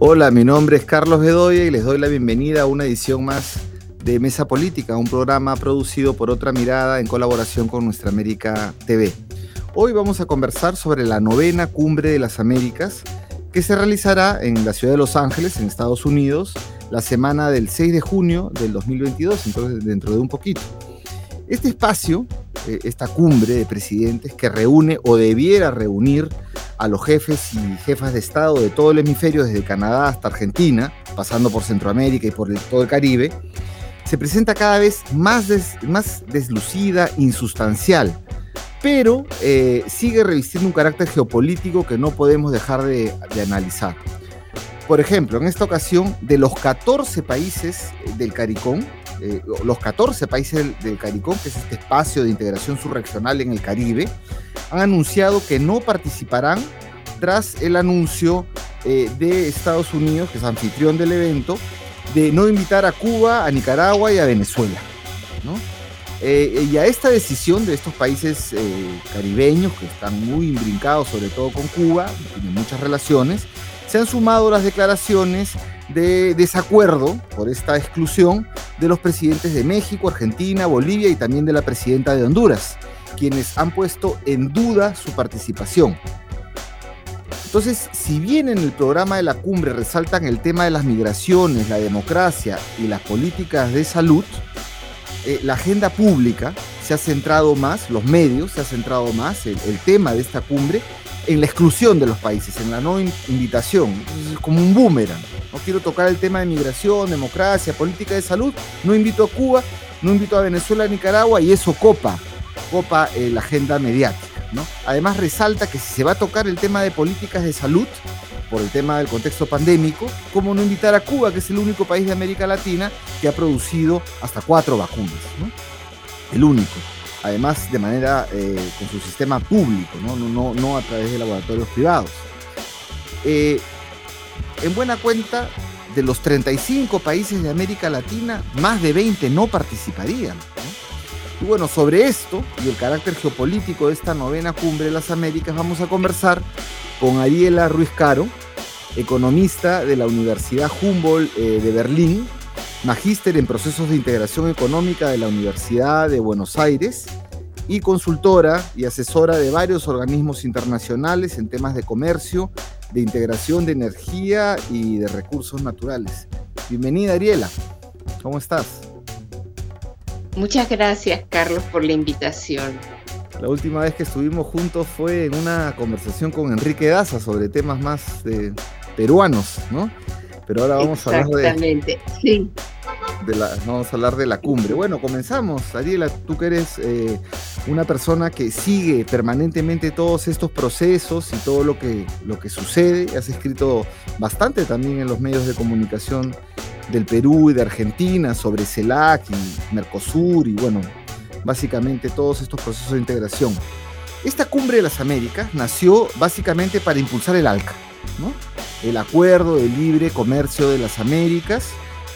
Hola, mi nombre es Carlos Bedoya y les doy la bienvenida a una edición más de Mesa Política, un programa producido por Otra Mirada en colaboración con Nuestra América TV. Hoy vamos a conversar sobre la novena cumbre de las Américas que se realizará en la ciudad de Los Ángeles, en Estados Unidos, la semana del 6 de junio del 2022, entonces dentro de un poquito. Este espacio, eh, esta cumbre de presidentes que reúne o debiera reunir a los jefes y jefas de Estado de todo el hemisferio, desde Canadá hasta Argentina, pasando por Centroamérica y por todo el Caribe, se presenta cada vez más, más deslucida, insustancial, pero eh, sigue revistiendo un carácter geopolítico que no podemos dejar de, analizar. Por ejemplo, en esta ocasión, de los 14 países del CARICOM, eh, los 14 países del, CARICOM, que es este espacio de integración subregional en el Caribe, han anunciado que no participarán tras el anuncio eh, de Estados Unidos, que es anfitrión del evento, de no invitar a Cuba, a Nicaragua y a Venezuela. Eh, y a esta decisión de estos países caribeños, que están muy imbrincados sobre todo con Cuba, tienen muchas relaciones, se han sumado las declaraciones de desacuerdo por esta exclusión de los presidentes de México, Argentina, Bolivia y también de la presidenta de Honduras, quienes han puesto en duda su participación. Entonces, si bien en el programa de la cumbre resaltan el tema de las migraciones, la democracia y las políticas de salud, eh, la agenda pública se ha centrado más, los medios se ha centrado más, el, el tema de esta cumbre, en la exclusión de los países, en la no invitación, como un boomerang. No quiero tocar el tema de migración, democracia, política de salud, no invito a Cuba, no invito a Venezuela, a Nicaragua y eso copa, copa eh, la agenda mediática. Además resalta que si se va a tocar el tema de políticas de salud, por el tema del contexto pandémico, ¿cómo no invitar a Cuba, que es el único país de América Latina que ha producido hasta cuatro vacunas? El único además de manera eh, con su sistema público, ¿no? A través de laboratorios privados. Eh, en buena cuenta, de los 35 países de América Latina, más de 20 no participarían. Y bueno, sobre esto y el carácter geopolítico de esta novena cumbre de las Américas, vamos a conversar con Ariela Ruiz Caro, economista de la Universidad Humboldt eh, de Berlín, magíster en procesos de integración económica de la Universidad de Buenos Aires y consultora y asesora de varios organismos internacionales en temas de comercio, de integración de energía y de recursos naturales. Bienvenida Ariela, ¿cómo estás? Muchas gracias Carlos por la invitación. La última vez que estuvimos juntos fue en una conversación con Enrique Daza sobre temas más peruanos, ¿no? Pero ahora vamos a hablar de. Exactamente, sí. vamos a hablar de la cumbre. Bueno, comenzamos. Ariela, tú que eres eh, una persona que sigue permanentemente todos estos procesos y todo lo que, lo que sucede. Has escrito bastante también en los medios de comunicación del Perú y de Argentina sobre CELAC y Mercosur y bueno, básicamente todos estos procesos de integración. Esta cumbre de las Américas nació básicamente para impulsar el ALCA, ¿no? El Acuerdo de Libre Comercio de las Américas,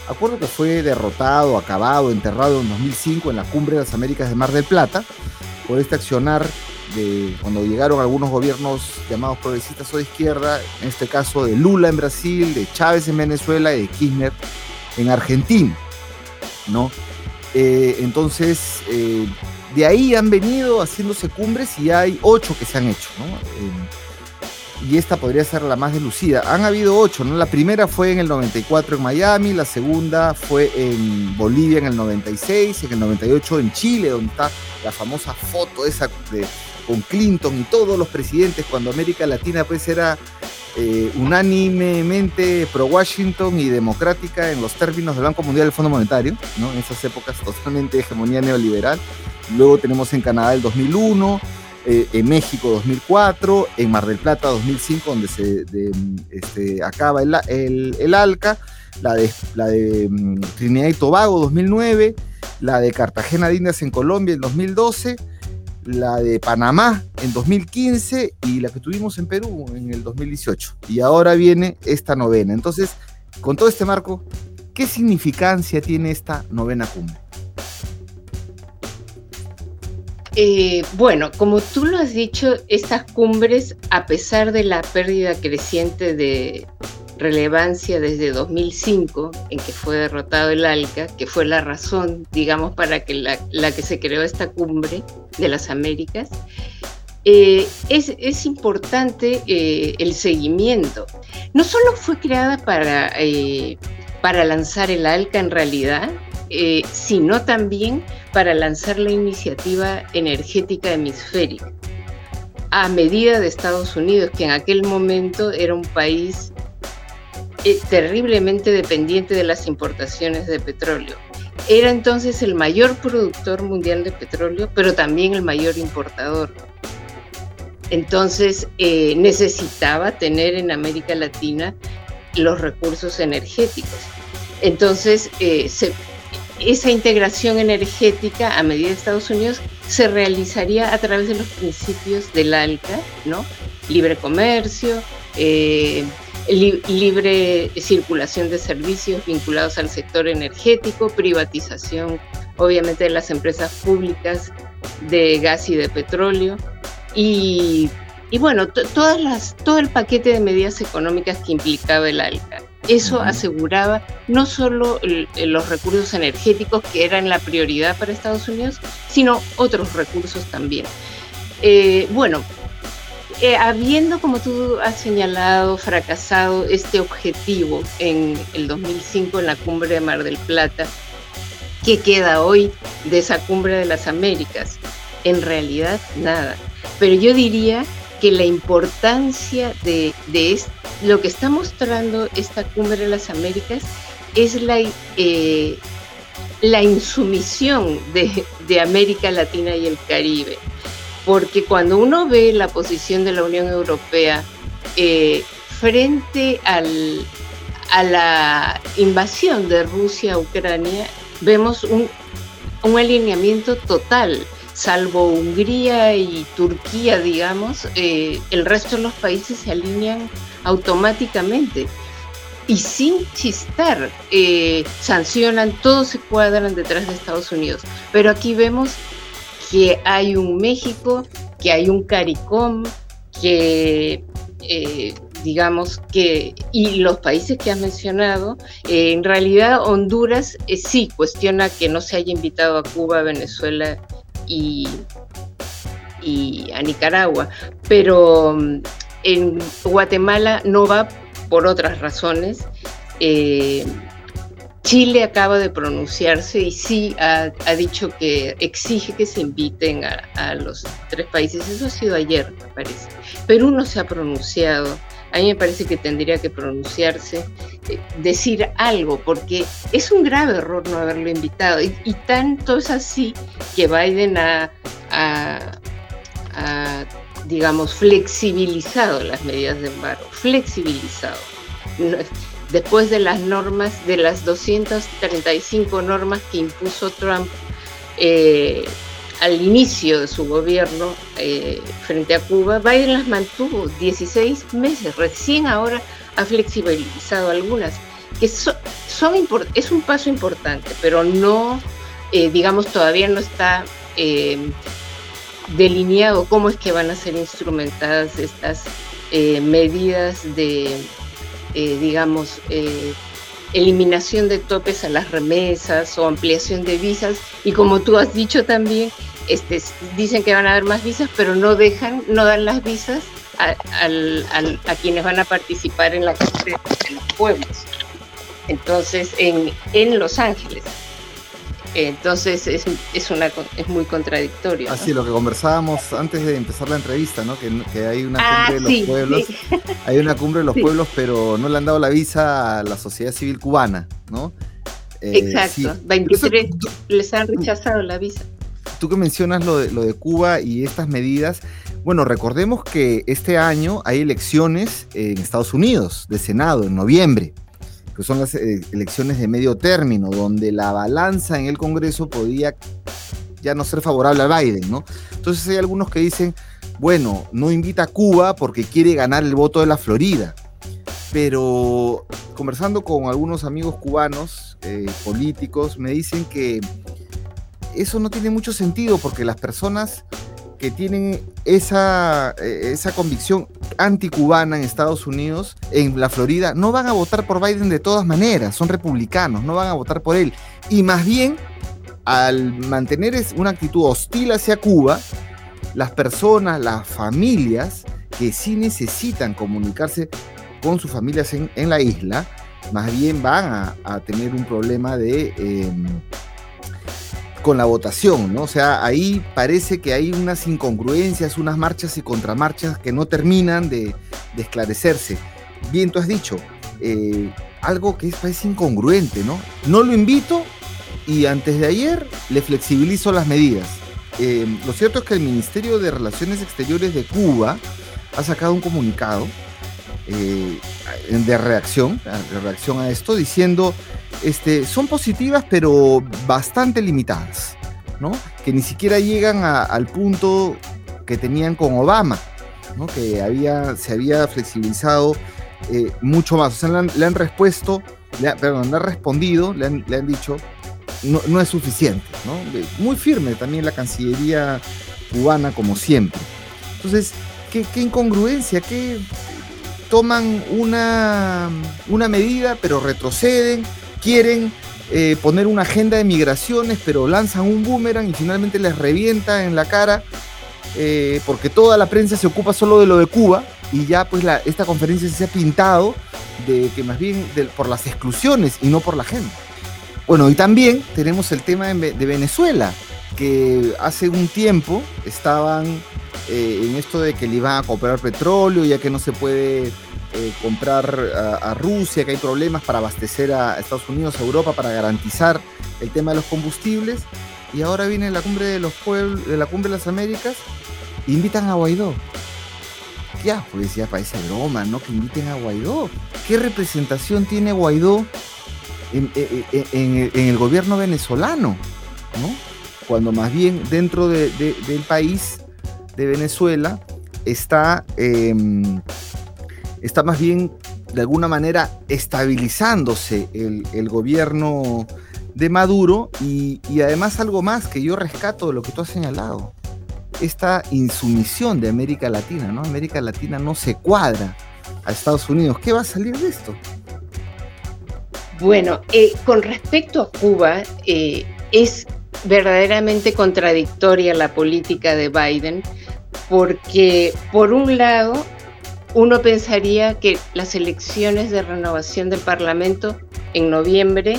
acuerdo que fue derrotado, acabado, enterrado en 2005 en la Cumbre de las Américas de Mar del Plata, por este accionar de cuando llegaron algunos gobiernos llamados progresistas o de izquierda, en este caso de Lula en Brasil, de Chávez en Venezuela y de Kirchner en Argentina, ¿no? Eh, entonces, eh, de ahí han venido haciéndose cumbres y hay ocho que se han hecho, ¿no? Y esta podría ser la más delucida. Han habido ocho, ¿no? La primera fue en el 94 en Miami, la segunda fue en Bolivia en el 96, en el 98 en Chile, donde está la famosa foto esa de, con Clinton y todos los presidentes cuando América Latina pues era eh, unánimemente pro Washington y democrática en los términos del Banco Mundial y del Fondo Monetario, ¿no? En esas épocas totalmente hegemonía neoliberal. Luego tenemos en Canadá el 2001, eh, en México 2004, en Mar del Plata 2005, donde se este, acaba el, el, ALCA, la de, mm, Trinidad y Tobago 2009, la de Cartagena de Indias en Colombia en 2012, la de Panamá en 2015 y la que tuvimos en Perú en el 2018. Y ahora viene esta novena. Entonces, con todo este marco, ¿qué significancia tiene esta novena cumbre? Eh, bueno, como tú lo has dicho, estas cumbres, a pesar de la pérdida creciente de relevancia desde 2005, en que fue derrotado el ALCA, que fue la razón, digamos, para que la, que se creó esta cumbre de las Américas, eh, es, importante eh, el seguimiento. No solo fue creada para, para lanzar el ALCA en realidad, sino también para lanzar la iniciativa energética hemisférica a medida de Estados Unidos, que en aquel momento era un país eh, terriblemente dependiente de las importaciones de petróleo. Era entonces el mayor productor mundial de petróleo, pero también el mayor importador. Entonces eh, necesitaba tener en América Latina los recursos energéticos. Entonces eh, esa integración energética a medida de Estados Unidos se realizaría a través de los principios del ALCA, ¿no? Libre comercio, libre circulación de servicios vinculados al sector energético, privatización obviamente de las empresas públicas de gas y de petróleo y, bueno, todas las, todo el paquete de medidas económicas que implicaba el ALCA. Eso aseguraba no solo los recursos energéticos, que eran la prioridad para Estados Unidos, sino otros recursos también. Eh, bueno, eh, habiendo, como tú has señalado, fracasado este objetivo en el 2005 en la cumbre de Mar del Plata, ¿qué queda hoy de esa cumbre de las Américas? En realidad, nada. Pero yo diría que la importancia de, lo que está mostrando esta cumbre de las Américas es la, eh, la insumisión de, de América Latina y el Caribe. Porque cuando uno ve la posición de la Unión Europea eh, frente a la invasión de Rusia a Ucrania, vemos un, alineamiento total, salvo Hungría y Turquía, digamos, eh, el resto de los países se alinean automáticamente y sin chistar eh, sancionan, todos se cuadran detrás de Estados Unidos. Pero aquí vemos que hay un México, que hay un CARICOM, que eh, digamos que, y los países que has mencionado, eh, en realidad Honduras eh, sí cuestiona que no se haya invitado a Cuba, Venezuela y, y a Nicaragua, pero mm, en Guatemala no va por otras razones. Chile acaba de pronunciarse y sí ha, dicho que exige que se inviten a, los tres países. Eso ha sido ayer, me parece. Perú no se ha pronunciado. A mí me parece que tendría que pronunciarse, eh, decir algo, porque es un grave error no haberlo invitado. Y, tanto es así que Biden ha, digamos, flexibilizado las medidas de embargo, flexibilizado después de las normas, de las 235 normas que impuso Trump eh, al inicio de su gobierno eh, frente a Cuba, Biden las mantuvo 16 meses, recién ahora ha flexibilizado algunas, que son, es un paso importante, pero no, eh, digamos, todavía no está delineado cómo es que van a ser instrumentadas estas medidas de eh, digamos, eh, eliminación de topes a las remesas o ampliación de visas. Y como tú has dicho también, este, dicen que van a haber más visas, pero no dejan, no dan las visas a, a quienes van a participar en la cumbre de los pueblos. Entonces, en, en Los Ángeles. Entonces es, es, una, es muy contradictorio. Así, lo que conversábamos antes de empezar la entrevista, ¿no? Que, hay una ah, cumbre de los pueblos, hay una cumbre de los pueblos, pero no le han dado la visa a la sociedad civil cubana, ¿no? Eh, Exacto, 23 les han rechazado la visa. Tú que mencionas lo de, lo de Cuba y estas medidas, bueno, recordemos que este año hay elecciones en Estados Unidos de Senado en noviembre que son las eh, elecciones de medio término, donde la balanza en el Congreso podía ya no ser favorable a Biden, ¿no? Entonces hay algunos que dicen, bueno, no invita a Cuba porque quiere ganar el voto de la Florida. Pero conversando con algunos amigos cubanos, eh, políticos, me dicen que eso no tiene mucho sentido porque las personas que tienen esa, eh, esa convicción anticubana en Estados Unidos, en la Florida, no van a votar por Biden de todas maneras, son republicanos, no van a votar por él. Y más bien, al mantener una actitud hostil hacia Cuba, las personas, las familias que sí necesitan comunicarse con sus familias en, la isla, más bien van a, tener un problema de... Em, con la votación, ¿no? O sea, ahí parece que hay unas incongruencias, unas marchas y contramarchas que no terminan de, esclarecerse. Bien, tú has dicho, eh, algo que es, incongruente, ¿no? No lo invito y antes de ayer le flexibilizo las medidas. Eh, lo cierto es que el Ministerio de Relaciones Exteriores de Cuba ha sacado un comunicado eh, de reacción, reacción a esto, diciendo, este, son positivas pero bastante limitadas, ¿no? Que ni siquiera llegan al punto que tenían con Obama, ¿no? Que había, se había flexibilizado eh, mucho más. O sea, le han, le respuesto, le han respondido, le han, dicho, no, es suficiente, ¿no? Muy firme también la Cancillería cubana, como siempre. Entonces, qué incongruencia, qué toman una, una medida, pero retroceden, quieren eh, poner una agenda de migraciones, pero lanzan un boomerang y finalmente les revienta en la cara, eh, porque toda la prensa se ocupa solo de lo de Cuba y ya pues esta conferencia se ha pintado de que más bien por las exclusiones y no por la agenda. Bueno, y también tenemos el tema de, Venezuela, que hace un tiempo estaban eh, en esto de que le iban a comprar petróleo, ya que no se puede eh, comprar a, Rusia, que hay problemas para abastecer a Estados Unidos, a Europa, para garantizar el tema de los combustibles. Y ahora viene la cumbre de los pueblos, de la cumbre de las Américas, invitan a Guaidó. Ya, pues ya parece broma, ¿no? Que inviten a Guaidó. ¿Qué representación tiene Guaidó en, el gobierno venezolano? ¿no? Cuando más bien dentro del país de Venezuela está em, está más bien de alguna manera estabilizándose el, gobierno de Maduro y, además algo más que yo rescato de lo que tú has señalado, esta insumisión de América Latina, ¿no? América Latina no se cuadra a Estados Unidos. ¿Qué va a salir de esto? Bueno, eh, con respecto a Cuba, eh, es verdaderamente contradictoria la política de Biden, porque por un lado uno pensaría que las elecciones de renovación del Parlamento en noviembre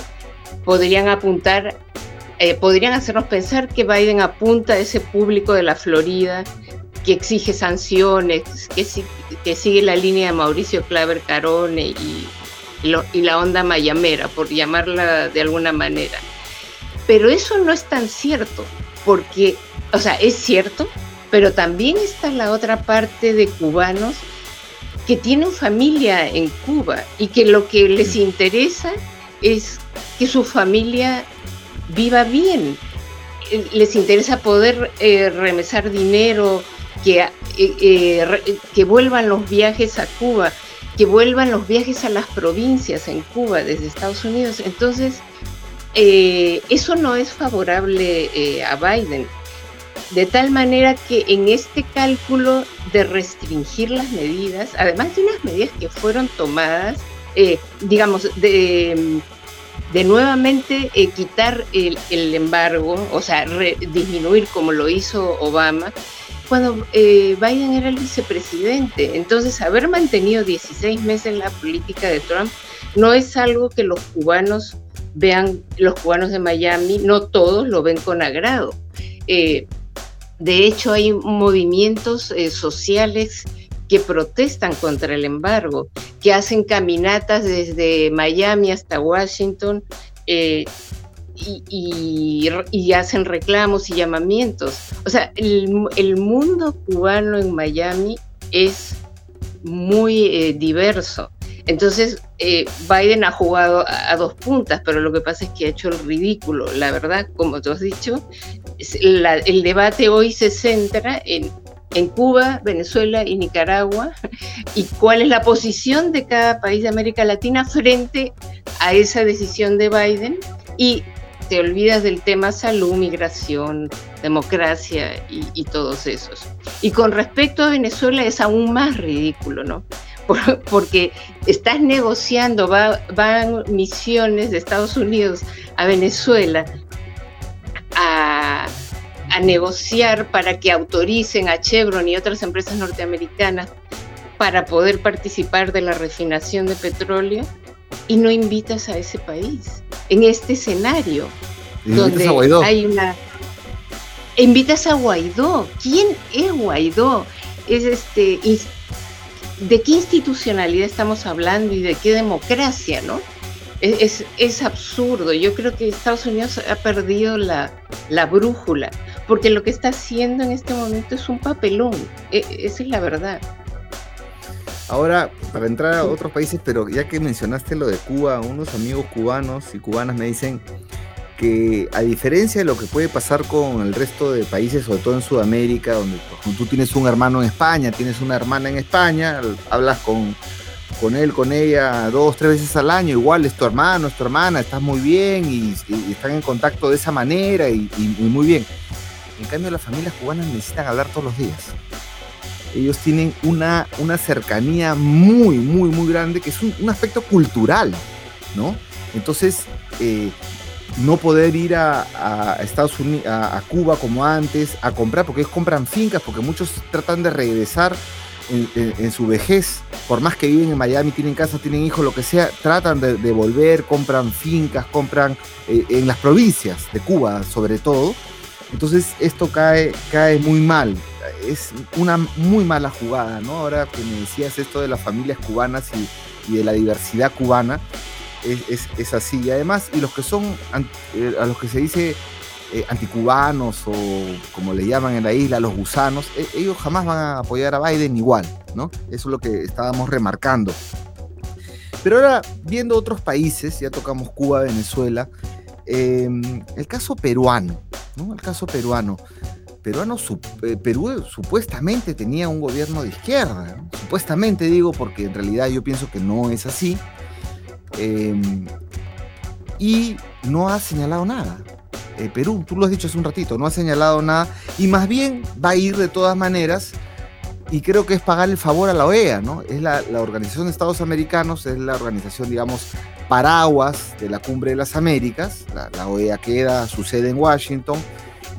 podrían apuntar, eh, podrían hacernos pensar que Biden apunta a ese público de la Florida que exige sanciones, que, sigue la línea de Mauricio Claver Carone y, y la onda mayamera, por llamarla de alguna manera. Pero eso no es tan cierto, porque, o sea, es cierto, pero también está la otra parte de cubanos que tienen familia en Cuba y que lo que les interesa es que su familia viva bien. Eh, les interesa poder eh, remesar dinero, que, eh, que vuelvan los viajes a Cuba, que vuelvan los viajes a las provincias en Cuba desde Estados Unidos. Entonces, eso no es favorable a Biden. De tal manera que en este cálculo de restringir las medidas, además de unas medidas que fueron tomadas, eh, digamos, de, de nuevamente eh, quitar el, embargo, o sea, disminuir como lo hizo Obama, cuando eh, Biden era el vicepresidente. Entonces, haber mantenido 16 meses la política de Trump no es algo que los cubanos vean, los cubanos de Miami, no todos lo ven con agrado. De hecho, hay movimientos eh, sociales que protestan contra el embargo, que hacen caminatas desde Miami hasta Washington eh, y, hacen reclamos y llamamientos. O sea, el, mundo cubano en Miami es muy eh, diverso. Entonces, Biden ha jugado a, dos puntas, pero lo que pasa es que ha hecho el ridículo. La verdad, como tú has dicho, el debate hoy se centra en, Cuba, Venezuela y Nicaragua y cuál es la posición de cada país de América Latina frente a esa decisión de Biden y te olvidas del tema salud, migración, democracia y, todos esos. Y con respecto a Venezuela es aún más ridículo, ¿no? Porque estás negociando, van misiones de Estados Unidos a Venezuela a, a negociar para que autoricen a Chevron y otras empresas norteamericanas para poder participar de la refinación de petróleo y no invitas a ese país. En este escenario donde hay una invitas a Guaidó. Quién es Guaidó es este de qué institucionalidad estamos hablando y de qué democracia no es, es, absurdo. Yo creo que Estados Unidos ha perdido la, la, brújula, porque lo que está haciendo en este momento es un papelón. E, esa es la verdad. Ahora, para entrar a otros países, pero ya que mencionaste lo de Cuba, unos amigos cubanos y cubanas me dicen que a diferencia de lo que puede pasar con el resto de países, sobre todo en Sudamérica, donde tú tienes un hermano en España, tienes una hermana en España, hablas con, con él, con ella dos, tres veces al año, igual es tu hermano, es tu hermana, estás muy bien y, están en contacto de esa manera y muy bien. En cambio, las familias cubanas necesitan hablar todos los días ellos tienen una, una cercanía muy, muy, muy grande, que es un, aspecto cultural, ¿no? Entonces, eh, no poder ir a, Estados Unidos, a, Cuba como antes, a comprar, porque ellos compran fincas, porque muchos tratan de regresar en, su vejez, por más que viven en Miami, tienen casa, tienen hijos, lo que sea, tratan de, volver, compran fincas, compran eh, en las provincias de Cuba sobre todo. Entonces esto cae, cae muy mal es una muy mala jugada, ¿no? Ahora que me decías esto de las familias cubanas y, de la diversidad cubana, es, así. Y además, y los que son, eh, a los que se dice eh, anticubanos o como le llaman en la isla, los gusanos, e, ellos jamás van a apoyar a Biden igual, ¿no? Eso es lo que estábamos remarcando. Pero ahora, viendo otros países, ya tocamos Cuba, Venezuela, em, el caso peruano, ¿no? El caso peruano peruano, eh, Perú supuestamente tenía un gobierno de izquierda. Supuestamente digo porque en realidad yo pienso que no es así. Em, y no ha señalado nada. Eh, Perú, tú lo has dicho hace un ratito, no ha señalado nada y más bien va a ir de todas maneras y creo que es pagar el favor a la OEA, ¿no? Es la, Organización de Estados Americanos, es la organización, digamos, paraguas de la Cumbre de las Américas. La, OEA queda, su sede en Washington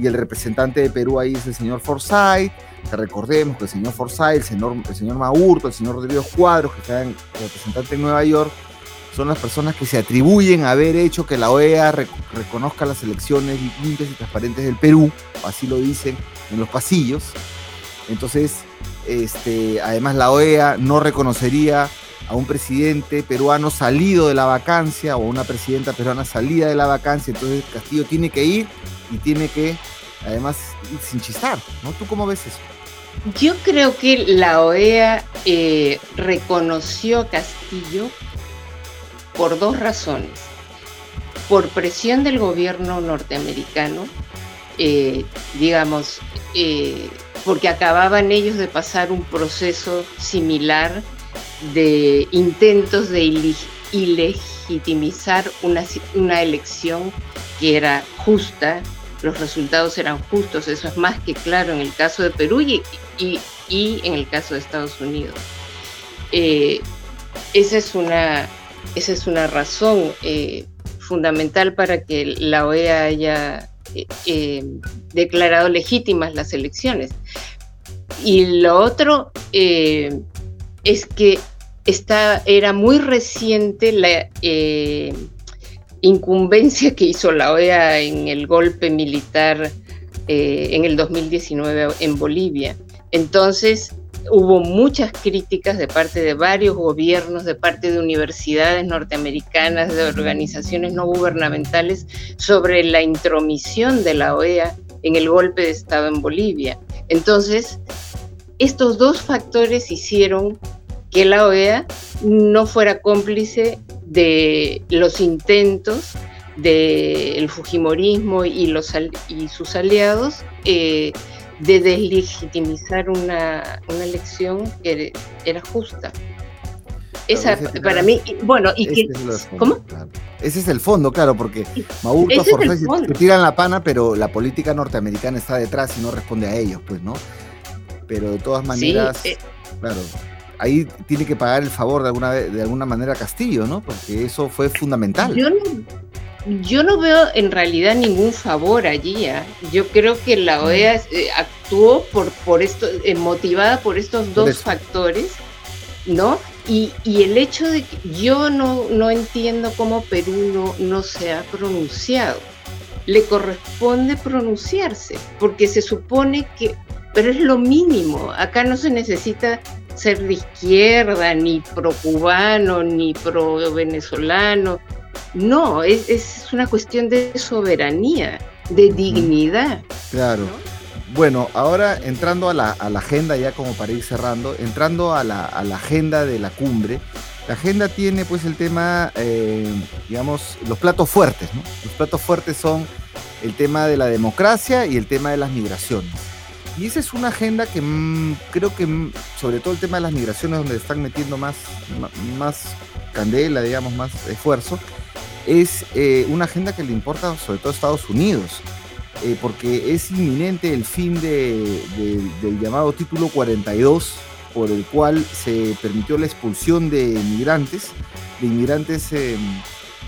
y el representante de Perú ahí es el señor Forsyth, que recordemos que el señor Forsyth, el señor, el señor Maurto, el señor Rodrigo Cuadros, que están representante en Nueva York, son las personas que se atribuyen a haber hecho que la OEA reconozca las elecciones limpias y transparentes del Perú, así lo dicen en los pasillos. Entonces, este, además la OEA no reconocería a un presidente peruano salido de la vacancia o una presidenta peruana salida de la vacancia, entonces Castillo tiene que ir y tiene que, además, sin chistar, ¿no? ¿Tú cómo ves eso? Yo creo que la OEA eh, reconoció a Castillo por dos razones. Por presión del gobierno norteamericano, eh, digamos, eh, porque acababan ellos de pasar un proceso similar de intentos de ilegitimizar una, una elección que era justa, los resultados eran justos, eso es más que claro en el caso de Perú y, y, en el caso de Estados Unidos. Eh, esa, es una, esa es una razón eh, fundamental para que la OEA haya eh, declarado legítimas las elecciones. Y lo otro es que era muy reciente la incumbencia que hizo la OEA en el golpe militar eh, en el 2019 en Bolivia. Entonces, hubo muchas críticas de parte de varios gobiernos, de parte de universidades norteamericanas, de organizaciones no gubernamentales, sobre la intromisión de la OEA en el golpe de Estado en Bolivia. Entonces, estos dos factores hicieron que la OEA no fuera cómplice de los intentos del Fujimorismo y, los, y sus aliados eh, de deslegitimizar una, elección que era justa. Esa, para mí, bueno, y que, ¿cómo? Ese es el fondo, claro, porque Maurto, Forsyth se tiran la pana, pero la política norteamericana está detrás y no responde a ellos, pues, ¿no? Pero de todas maneras, eh, claro, ahí tiene que pagar el favor de alguna, de alguna manera Castillo, ¿no? Porque eso fue fundamental. Yo no, yo no veo en realidad ningún favor allí. ¿ah? Yo creo que la mm. OEA eh, actuó por, por esto, eh, motivada por estos dos factores, ¿no? Y, el hecho de que yo no, no entiendo cómo Perú no, no se ha pronunciado. Le corresponde pronunciarse, porque se supone que, pero es lo mínimo. Acá no se necesita ser de izquierda, ni pro cubano, ni pro venezolano. No, es, es una cuestión de soberanía, de dignidad. Claro. Bueno, ahora entrando a la, agenda, ya como para ir cerrando, entrando a la, agenda de la cumbre, la agenda tiene pues el tema, eh, digamos, los platos fuertes, ¿no? Los platos fuertes son el tema de la democracia y el tema de las migraciones. Y esa es una agenda que mm, creo que, mm, sobre todo el tema de las migraciones, donde están metiendo más, más candela, digamos, más esfuerzo, es eh, una agenda que le importa sobre todo a Estados Unidos. Eh, porque es inminente el fin del llamado título 42, por el cual se permitió la expulsión de inmigrantes, de inmigrantes em,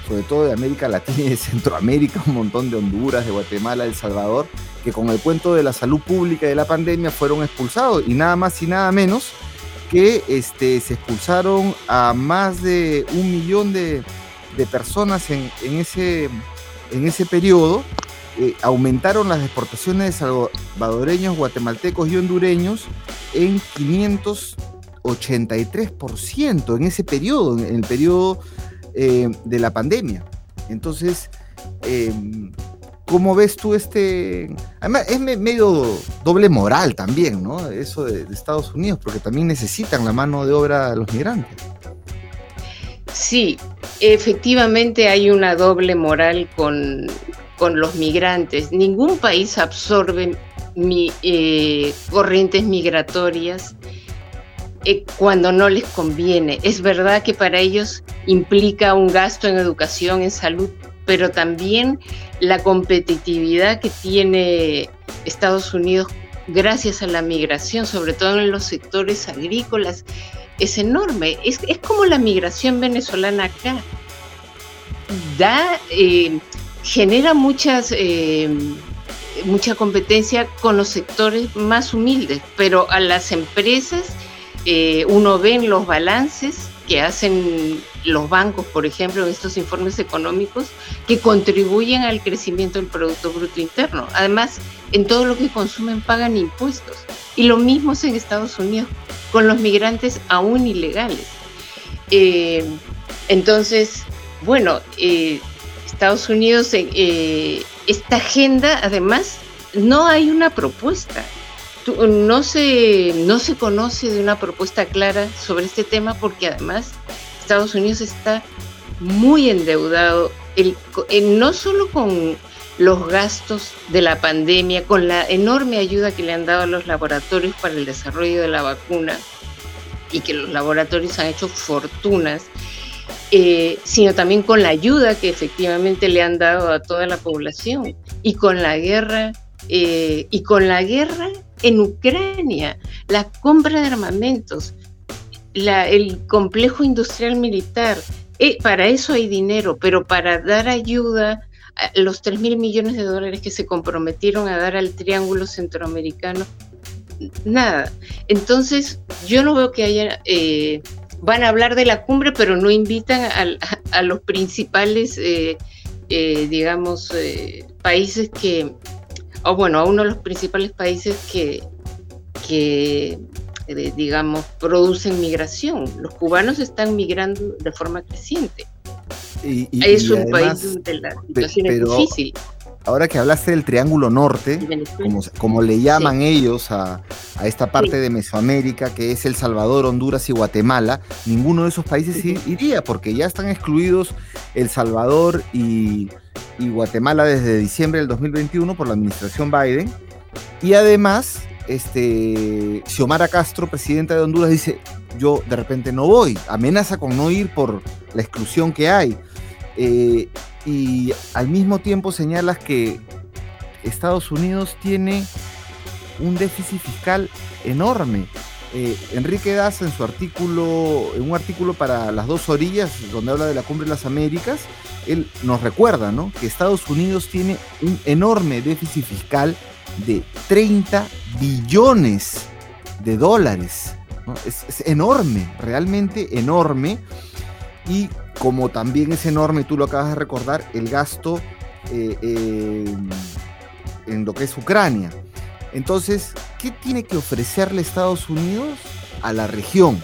sobre todo de América Latina y de Centroamérica, un montón de Honduras, de Guatemala, de El Salvador, que con el cuento de la salud pública y de la pandemia fueron expulsados, y nada más y nada menos que este, se expulsaron a más de un millón de, personas en, ese, en ese periodo eh, aumentaron las exportaciones de salvadoreños, guatemaltecos y hondureños en 583% en ese periodo, en el periodo eh, de la pandemia. Entonces, em, ¿cómo ves tú este...? Además, es medio doble moral también, ¿no? Eso de, de Estados Unidos, porque también necesitan la mano de obra de los migrantes. Sí, efectivamente hay una doble moral con, con los migrantes. Ningún país absorbe eh, corrientes migratorias eh, cuando no les conviene. Es verdad que para ellos implica un gasto en educación, en salud, pero también la competitividad que tiene Estados Unidos gracias a la migración, sobre todo en los sectores agrícolas, es enorme. Es, como la migración venezolana acá. Da, eh, genera muchas, eh, mucha competencia con los sectores más humildes, pero a las empresas eh, uno ve en los balances que hacen los bancos, por ejemplo, estos informes económicos, que contribuyen al crecimiento del Producto Bruto Interno. Además, en todo lo que consumen pagan impuestos. Y lo mismo es en Estados Unidos, con los migrantes aún ilegales. Eh, entonces, bueno, Estados Unidos, eh, esta agenda, además, no hay una propuesta. No se, no se conoce de una propuesta clara sobre este tema porque además Estados Unidos está muy endeudado, el, no solo con los gastos de la pandemia, con la enorme ayuda que le han dado a los laboratorios para el desarrollo de la vacuna y que los laboratorios han hecho fortunas, eh, sino también con la ayuda que efectivamente le han dado a toda la población y con la guerra eh, y con la guerra en Ucrania, la compra de armamentos, el complejo industrial militar. Eh, para eso hay dinero, pero para dar ayuda a los 3 mil millones de dólares que se comprometieron a dar al Triángulo Centroamericano, nada. Entonces, yo no veo que haya van a hablar de la cumbre, pero no invitan a, los principales, eh, eh, digamos, eh, países que, o bueno, a uno de los principales países que, que digamos, producen migración. Los cubanos están migrando de forma creciente. es un país donde la situación es difícil ahora que hablaste del Triángulo Norte, como, como le llaman ellos a, esta parte de Mesoamérica, que es El Salvador, Honduras y Guatemala, ninguno de esos países iría, porque ya están excluidos El Salvador y, Guatemala desde diciembre del 2021 por la administración Biden. Y además, este, Xiomara Castro, presidenta de Honduras, dice, yo de repente no voy, amenaza con no ir por la exclusión que hay. Eh, y al mismo tiempo señalas que Estados Unidos tiene un déficit fiscal enorme. Eh, Enrique Daza en su artículo, en un artículo para las dos orillas, donde habla de la cumbre de las Américas, él nos recuerda ¿no? que Estados Unidos tiene un enorme déficit fiscal de 30 billones de dólares. Es, enorme, realmente enorme. Y como también es enorme, tú lo acabas de recordar, el gasto eh, en lo que es Ucrania. Entonces, ¿qué tiene que ofrecerle Estados Unidos a la región?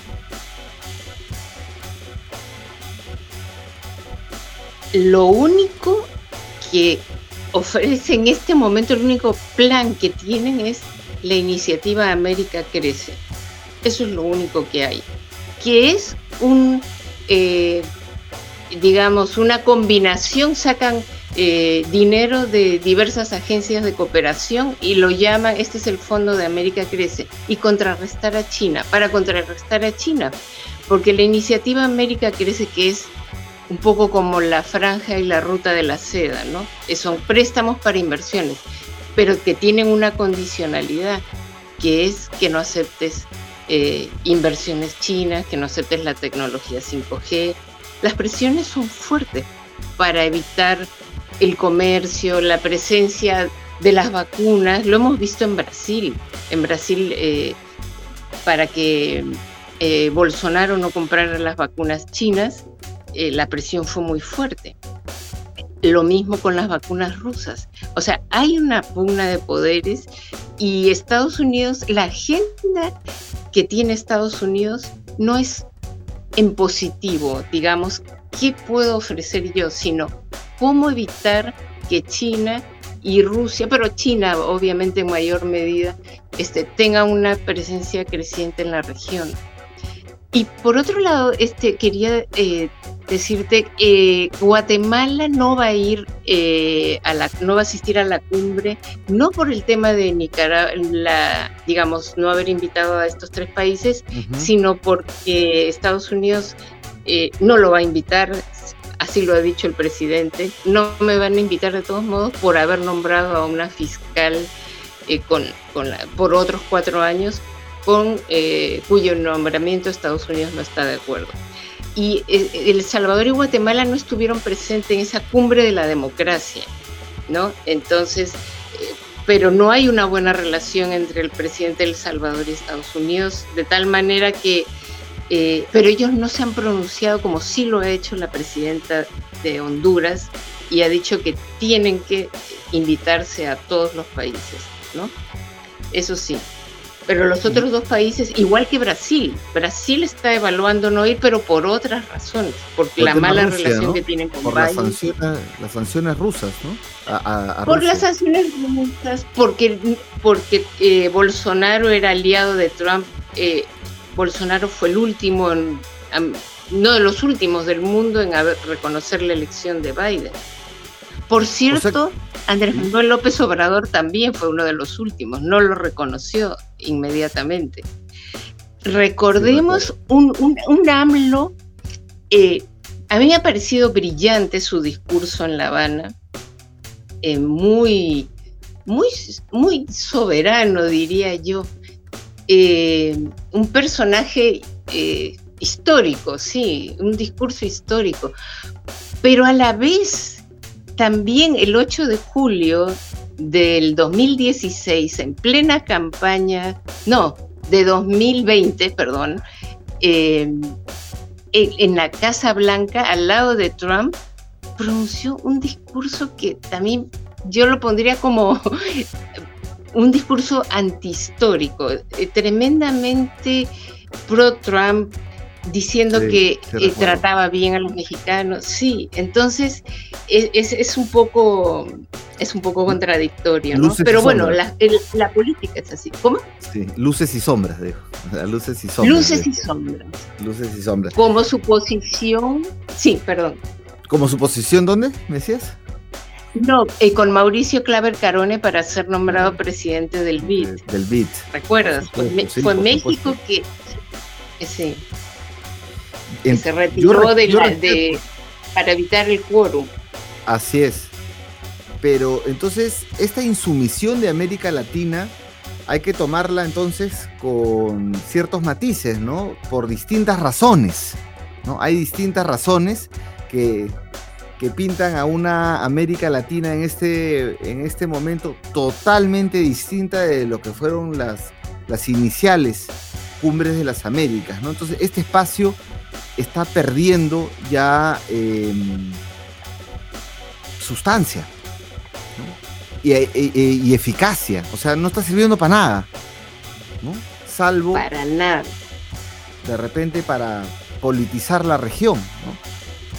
Lo único que ofrece en este momento, el único plan que tienen es la iniciativa América Crece. Eso es lo único que hay. Que es un, eh, digamos, una combinación, sacan eh, dinero de diversas agencias de cooperación y lo llaman, este es el Fondo de América Crece, y contrarrestar a China, para contrarrestar a China, porque la iniciativa América Crece, que es un poco como la franja y la ruta de la seda, ¿no? Eh, son préstamos para inversiones, pero que tienen una condicionalidad, que es que no aceptes eh, inversiones chinas, que no aceptes la tecnología 5G. Las presiones son fuertes para evitar el comercio, la presencia de las vacunas, lo hemos visto en Brasil. En Brasil, eh, para que Bolsonaro no comprara las vacunas chinas, eh, la presión fue muy fuerte. Lo mismo con las vacunas rusas. O sea, hay una pugna de poderes y Estados Unidos, la agenda que tiene Estados Unidos no es en positivo, digamos, ¿qué puedo ofrecer yo? Sino cómo evitar que China y Rusia, pero China obviamente en mayor medida, este, tenga una presencia creciente en la región. Y por otro lado, este, quería eh, decirte, que Guatemala no va a ir eh, a la, no va a asistir a la cumbre, no por el tema de Nicaragua, digamos, no haber invitado a estos tres países, sino porque Estados Unidos eh, no lo va a invitar, así lo ha dicho el presidente, no me van a invitar de todos modos por haber nombrado a una fiscal eh, con, por otros cuatro años con eh, cuyo nombramiento Estados Unidos no está de acuerdo. Y eh, El Salvador y Guatemala no estuvieron presentes en esa cumbre de la democracia, ¿no? Entonces, pero no hay una buena relación entre el presidente de El Salvador y Estados Unidos, de tal manera que eh, pero ellos no se han pronunciado como sí lo ha hecho la presidenta de Honduras y ha dicho que tienen que invitarse a todos los países, ¿no? Eso sí. Pero los otros dos países, igual que Brasil, Brasil está evaluando no ir, pero por otras razones, porque la mala relación que tienen con por las sanciones, las sanciones rusas, ¿no? por las sanciones rusas, porque, porque eh, Bolsonaro era aliado de Trump. Eh, Bolsonaro fue el último, no de los últimos del mundo en reconocer la elección de Biden. Por cierto, Andrés Manuel López Obrador también fue uno de los últimos, no lo reconoció inmediatamente. Recordemos un, un, AMLO, eh, a mí me ha parecido brillante su discurso en La Habana, eh, muy, muy, muy soberano, diría yo. Eh, un personaje histórico, sí, un discurso histórico, pero a la vez también el 8 de julio del 2016, en plena campaña, no, de 2020, perdón, eh, en la Casa Blanca, al lado de Trump, pronunció un discurso que también yo lo pondría como un discurso antihistórico, eh, tremendamente pro-Trump, diciendo que eh, trataba bien a los mexicanos. Sí, entonces e, es, un poco es un poco contradictorio, ¿no? Pero bueno, la, política es así. ¿Cómo? Sí, luces y sombras, digo. luces y sombras. Luces y sombras. Luces y sombras. Como su posición, sí, perdón. ¿Como su posición dónde, me decías? No, y con Mauricio Claver Carone para ser nombrado presidente del BID. Del BID. ¿Recuerdas? fue, México que, sí, se retiró de, para evitar el quórum. Así es. Pero entonces, esta insumisión de América Latina hay que tomarla entonces con ciertos matices, ¿no? Por distintas razones, ¿no? Hay distintas razones que, que pintan a una América Latina en este, en este momento totalmente distinta de lo que fueron las, las iniciales cumbres de las Américas, ¿no? Entonces, este espacio está perdiendo ya em, sustancia, e, e, e, y, eficacia. O sea, no está sirviendo para nada. ¿no? Salvo. Para nada. De repente para politizar la región.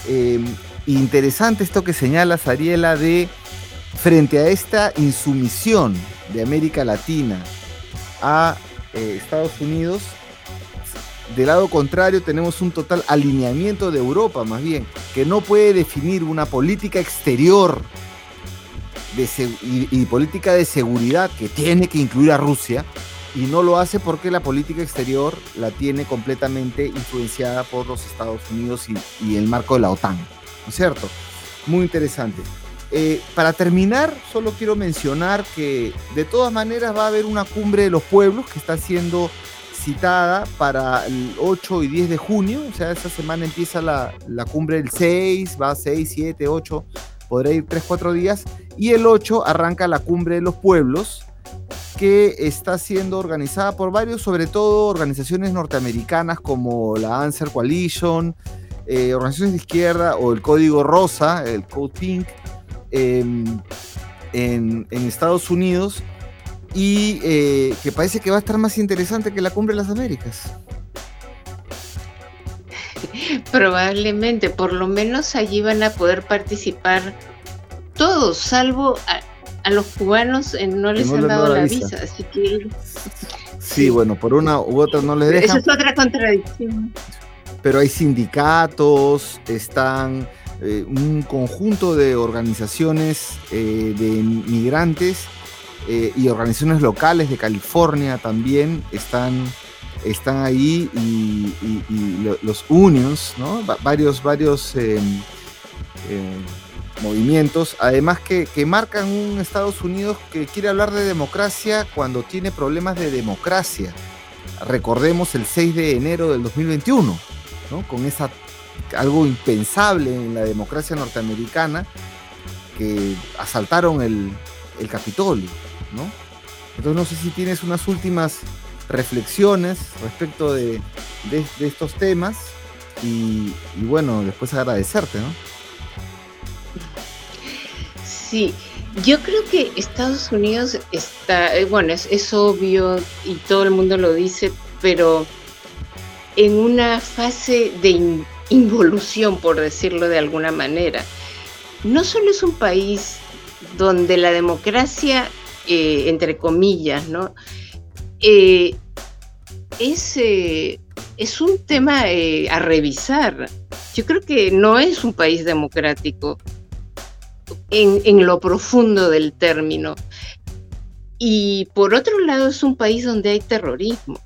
Em, interesante esto que señala Sariela de frente a esta insumisión de América Latina a eh, Estados Unidos, del lado contrario tenemos un total alineamiento de Europa, más bien, que no puede definir una política exterior y, política de seguridad que tiene que incluir a Rusia y no lo hace porque la política exterior la tiene completamente influenciada por los Estados Unidos y, el marco de la OTAN, ¿no es cierto? Muy interesante. Eh, para terminar, solo quiero mencionar que de todas maneras va a haber una cumbre de los pueblos que está siendo citada para el 8 y 10 de junio, o sea, esa semana empieza la, la cumbre del 6, va 6, 7, 8 podrá ir 3-4 días. Y el 8 arranca la cumbre de los pueblos, que está siendo organizada por varios, sobre todo organizaciones norteamericanas como la Answer Coalition, eh, organizaciones de izquierda o el Código Rosa, el Code Pink, em, en, Estados Unidos, y eh, que parece que va a estar más interesante que la Cumbre de las Américas. Probablemente, por lo menos allí van a poder participar todos, salvo a, los cubanos eh, no les han dado la visa. así que... Sí, bueno, por una u otra no les dejan. Esa es otra contradicción. Pero hay sindicatos, están eh, un conjunto de organizaciones de migrantes y organizaciones locales de California también están están ahí y, los unions, varios, varios em, em, movimientos, además que, marcan un Estados Unidos que quiere hablar de democracia cuando tiene problemas de democracia. Recordemos el 6 de enero del 2021, ¿no? con esa algo impensable en la democracia norteamericana, que asaltaron el, el Capitolio, ¿no? Entonces no sé si tienes unas últimas reflexiones respecto de, estos temas y, bueno, después agradecerte, ¿no? Sí, yo creo que Estados Unidos está, eh, bueno, es, obvio y todo el mundo lo dice, pero en una fase de involución, por decirlo de alguna manera. No solo es un país donde la democracia, eh, entre comillas, ¿no? Eh, es, eh, es un tema a revisar. Yo creo que no es un país democrático en, lo profundo del término. Y por otro lado es un país donde hay terrorismo,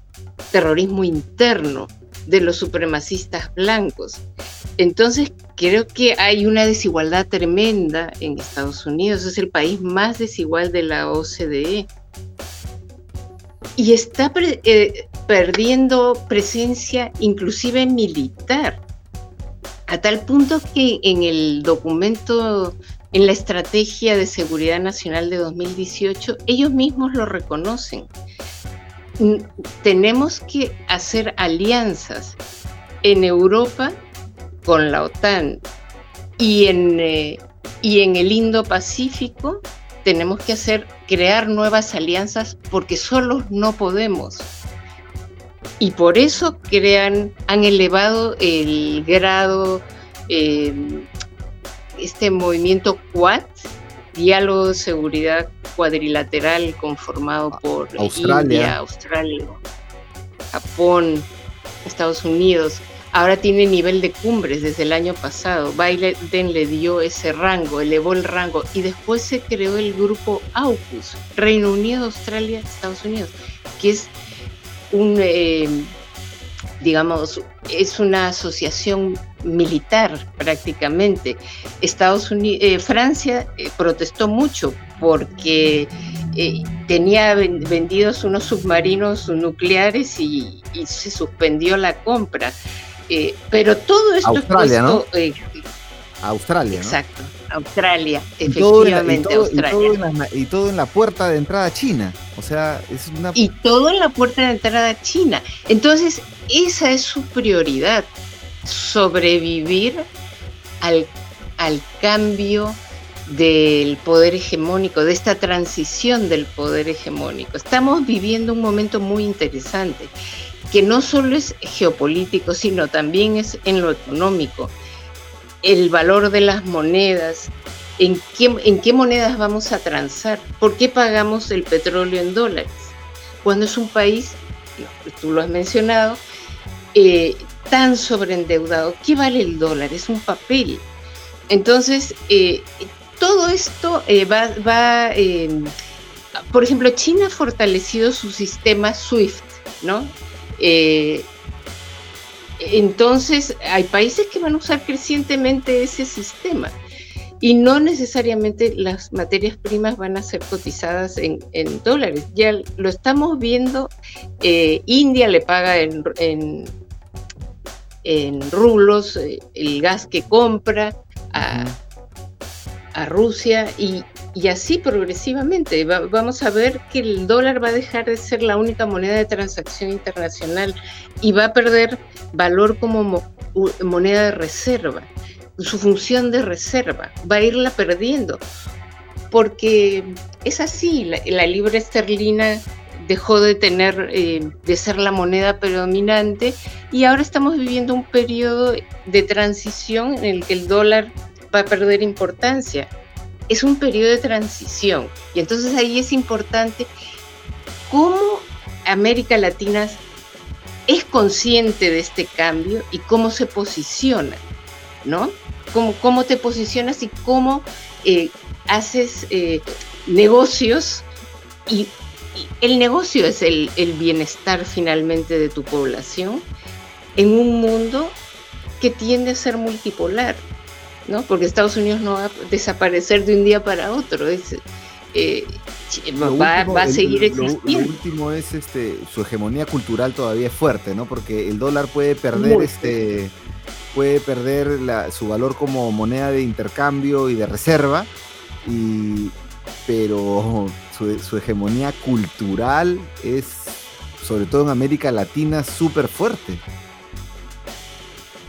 terrorismo interno de los supremacistas blancos. Entonces creo que hay una desigualdad tremenda en Estados Unidos, es el país más desigual de la OCDE y está eh, perdiendo presencia inclusive militar, a tal punto que en el documento, en la Estrategia de Seguridad Nacional de 2018, ellos mismos lo reconocen. Tenemos que hacer alianzas en Europa con la OTAN y en, eh, y en el Indo-Pacífico tenemos que hacer, crear nuevas alianzas porque solos no podemos. Y por eso crean, han elevado el grado, eh, este movimiento Quad, diálogo de seguridad cuadrilateral conformado por Australia. India, Australia, Japón, Estados Unidos, ahora tiene nivel de cumbres desde el año pasado. Biden le dio ese rango, elevó el rango y después se creó el grupo AUKUS, Reino Unido, Australia, Estados Unidos, que es un, eh, digamos, es una asociación militar prácticamente. Estados Unidos, eh, Francia eh, protestó mucho porque tenía vendidos unos submarinos nucleares y, se suspendió la compra. Pero todo esto Australia, ¿no? Australia. Exacto. Australia, efectivamente, Australia. Y todo, en la, puerta de entrada china. O sea, es una... Y todo en la puerta de entrada china. Entonces, esa es su prioridad, sobrevivir al, al cambio del poder hegemónico, de esta transición del poder hegemónico. Estamos viviendo un momento muy interesante, que no solo es geopolítico, sino también es en lo económico el valor de las monedas, en qué, en qué monedas vamos a transar, por qué pagamos el petróleo en dólares, cuando es un país, tú lo has mencionado, eh, tan sobreendeudado, ¿qué vale el dólar? Es un papel. Entonces, eh, todo esto eh, va, va por ejemplo, China ha fortalecido su sistema SWIFT, ¿no? Entonces, hay países que van a usar crecientemente ese sistema y no necesariamente las materias primas van a ser cotizadas en, dólares. Ya lo estamos viendo, eh, India le paga en, en, rublos eh, el gas que compra a, a Rusia y, y así progresivamente. vamos a ver que el dólar va a dejar de ser la única moneda de transacción internacional y va a perder valor como moneda de reserva. Su función de reserva va a irla perdiendo porque es así, la, libra esterlina dejó de tener, eh, de ser la moneda predominante y ahora estamos viviendo un periodo de transición en el que el dólar va a perder importancia es un periodo de transición. Y entonces ahí es importante cómo América Latina es consciente de este cambio y cómo se posiciona, ¿no? Cómo, te posicionas y cómo eh, haces eh, negocios y, el negocio es el bienestar finalmente de tu población en un mundo que tiende a ser multipolar. ¿No? Porque Estados Unidos no va a desaparecer de un día para otro. Eh, va, a seguir existiendo. Lo, último es este, su hegemonía cultural todavía es fuerte, ¿no? Porque el dólar puede perder este puede perder su valor como moneda de intercambio y de reserva, pero su, su hegemonía cultural es, sobre todo en América Latina, súper fuerte.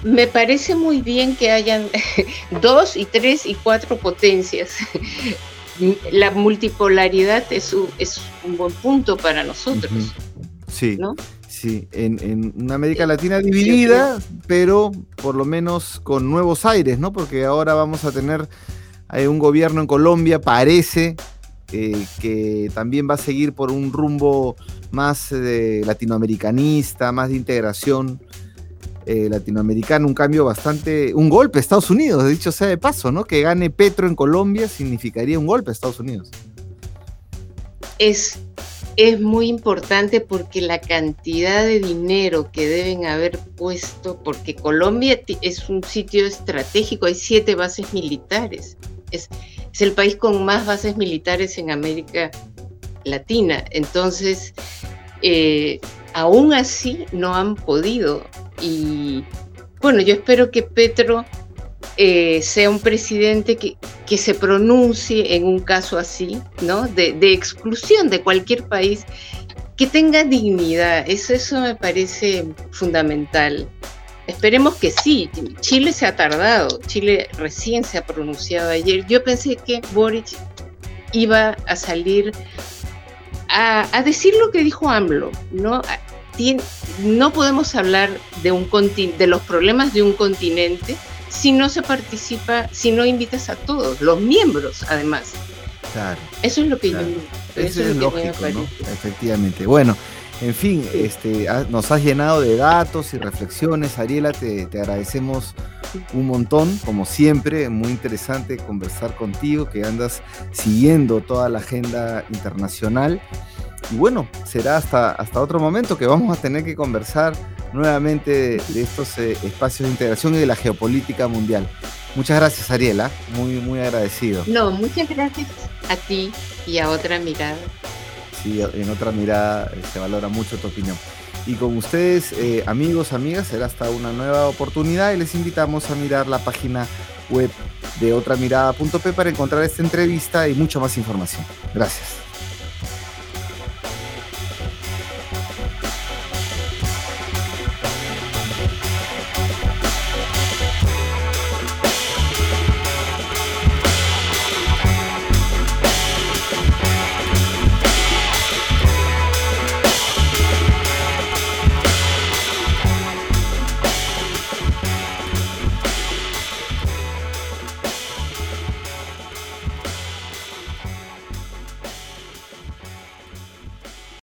Me parece muy bien que hayan dos y tres y cuatro potencias. La multipolaridad es un, es un buen punto para nosotros. Sí. ¿no? Sí, en, una América Latina dividida, pero por lo menos con nuevos aires, ¿no? Porque ahora vamos a tener un gobierno en Colombia, parece eh, que también va a seguir por un rumbo más eh, latinoamericanista, más de integración eh, latinoamericano, un cambio bastante, un golpe a Estados Unidos, dicho sea de paso, ¿no? Que gane Petro en Colombia significaría un golpe a Estados Unidos. Es, es muy importante porque la cantidad de dinero que deben haber puesto, porque Colombia es un sitio estratégico, hay siete bases militares, es, es el país con más bases militares en América Latina, entonces... Eh, aún así no han podido y bueno, yo espero que Petro eh, sea un presidente que, que, se pronuncie en un caso así, ¿no? De, exclusión de cualquier país, que tenga dignidad. Eso, eso me parece fundamental. Esperemos que sí. Chile se ha tardado. Chile recién se ha pronunciado ayer. Yo pensé que Boric iba a salir a, a decir lo que dijo AMLO, ¿no? No podemos hablar de, un de los problemas de un continente si no se participa, si no invitas a todos, los miembros además. Claro. Eso es lo que yo Eso, es, lógico, Efectivamente. Bueno, En fin, este, nos has llenado de datos y reflexiones. Ariela, te, te, agradecemos un montón, como siempre. Muy interesante conversar contigo, que andas siguiendo toda la agenda internacional. Y bueno, será hasta, hasta otro momento que vamos a tener que conversar nuevamente de, estos eh, espacios de integración y de la geopolítica mundial. Muchas gracias, Ariela. Muy, muy agradecido. No, muchas gracias a ti y a otra mirada sí, en otra mirada eh, se valora mucho tu opinión. Y con ustedes, eh, amigos, amigas, será hasta una nueva oportunidad y les invitamos a mirar la página web de otramirada.p para encontrar esta entrevista y mucha más información. Gracias.